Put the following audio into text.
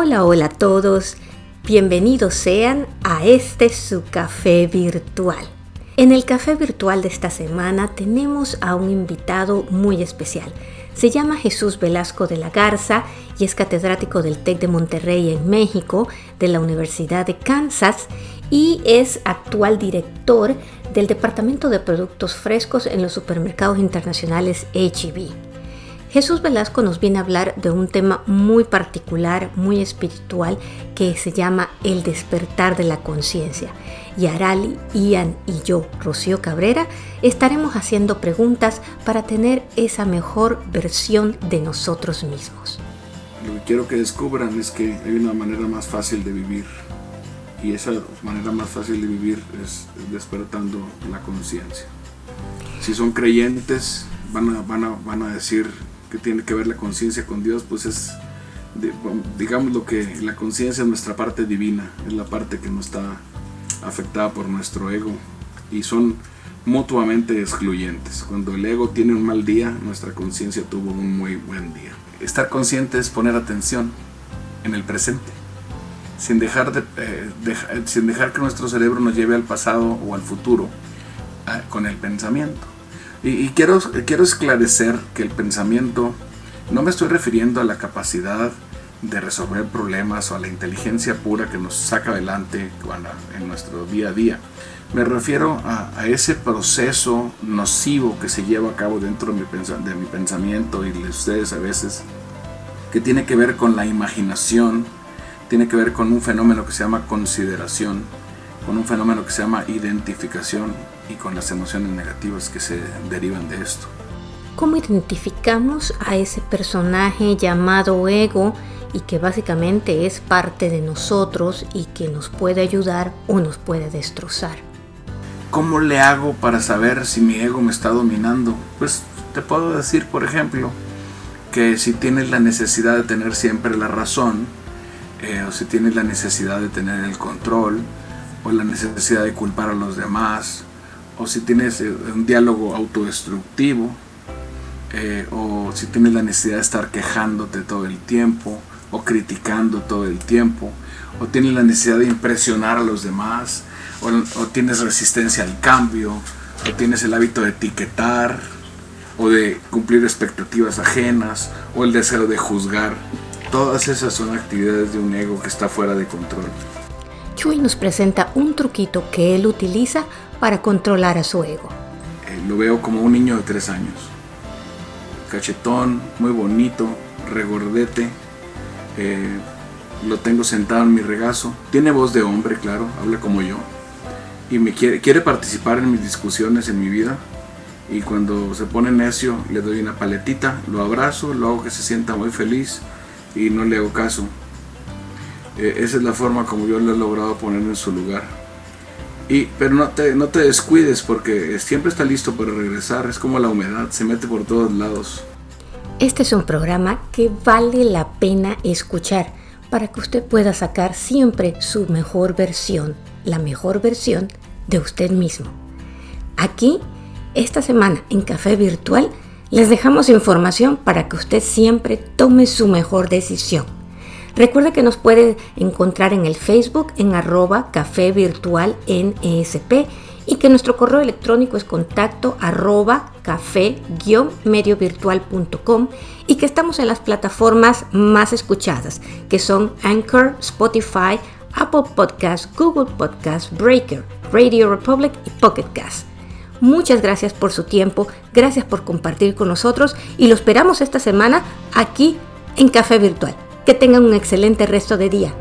Hola, hola a todos. Bienvenidos sean a este su café virtual. En el café virtual de esta semana tenemos a un invitado muy especial. Se llama Jesús Velasco de la Garza y es catedrático del TEC de Monterrey en México, de la Universidad de Kansas y es actual director del Departamento de Productos Frescos en los supermercados internacionales HEB. Jesús Velasco nos viene a hablar de un tema muy particular, muy espiritual, que se llama el despertar de la conciencia. Y Arali, Ian y yo, Rocío Cabrera, estaremos haciendo preguntas para tener esa mejor versión de nosotros mismos. Lo que quiero que descubran es que hay una manera más fácil de vivir. Y esa manera más fácil de vivir es despertando la conciencia. Si son creyentes, van a, van, a, decir que tiene que ver la conciencia con Dios, pues es, digamos lo que la conciencia es nuestra parte divina, es la parte que no está afectada por nuestro ego y son mutuamente excluyentes. Cuando el ego tiene un mal día, nuestra conciencia tuvo un muy buen día. Estar consciente es poner atención en el presente, sin dejar, de, eh, sin dejar que nuestro cerebro nos lleve al pasado o al futuro ah, con el pensamiento. Y, quiero, quiero esclarecer que el pensamiento, no me estoy refiriendo a la capacidad de resolver problemas o a la inteligencia pura que nos saca adelante en nuestro día a día. Me refiero a, ese proceso nocivo que se lleva a cabo dentro de mi, de mi pensamiento y de ustedes a veces, que tiene que ver con la imaginación, tiene que ver con un fenómeno que se llama consideración, con un fenómeno que se llama identificación y con las emociones negativas que se derivan de esto. ¿Cómo identificamos a ese personaje llamado ego y que básicamente es parte de nosotros y que nos puede ayudar o nos puede destrozar? ¿Cómo le hago para saber si mi ego me está dominando? Pues te puedo decir, por ejemplo, que si tienes la necesidad de tener siempre la razón, eh, o si tienes la necesidad de tener el control, o la necesidad de culpar a los demás, o si tienes eh, un diálogo autodestructivo, eh, o si tienes la necesidad de estar quejándote todo el tiempo, o criticando todo el tiempo, o tienes la necesidad de impresionar a los demás, o, o tienes resistencia al cambio, o tienes el hábito de etiquetar, o de cumplir expectativas ajenas, o el deseo de juzgar. Todas esas son actividades de un ego que está fuera de control. Chuy nos presenta un truquito que él utiliza para controlar a su ego. Eh, lo veo como un niño de tres años. Cachetón, muy bonito, regordete. Eh, lo tengo sentado en mi regazo. Tiene voz de hombre, claro, habla como yo. Y me quiere, quiere participar en mis discusiones, en mi vida. Y cuando se pone necio, le doy una paletita, lo abrazo, lo hago que se sienta muy feliz y no le hago caso. Eh, esa es la forma como yo lo he logrado poner en su lugar. Y, pero no te, no te descuides porque siempre está listo para regresar. Es como la humedad, se mete por todos lados. Este es un programa que vale la pena escuchar para que usted pueda sacar siempre su mejor versión, la mejor versión de usted mismo. Aquí, esta semana en Café Virtual, les dejamos información para que usted siempre tome su mejor decisión. Recuerda que nos puede encontrar en el Facebook en arroba café virtual en ESP y que nuestro correo electrónico es contacto café-mediovirtual.com y que estamos en las plataformas más escuchadas, que son Anchor, Spotify, Apple Podcasts, Google Podcasts, Breaker, Radio Republic y Pocket Cast. Muchas gracias por su tiempo, gracias por compartir con nosotros y lo esperamos esta semana aquí en Café Virtual. Que tengan un excelente resto de día.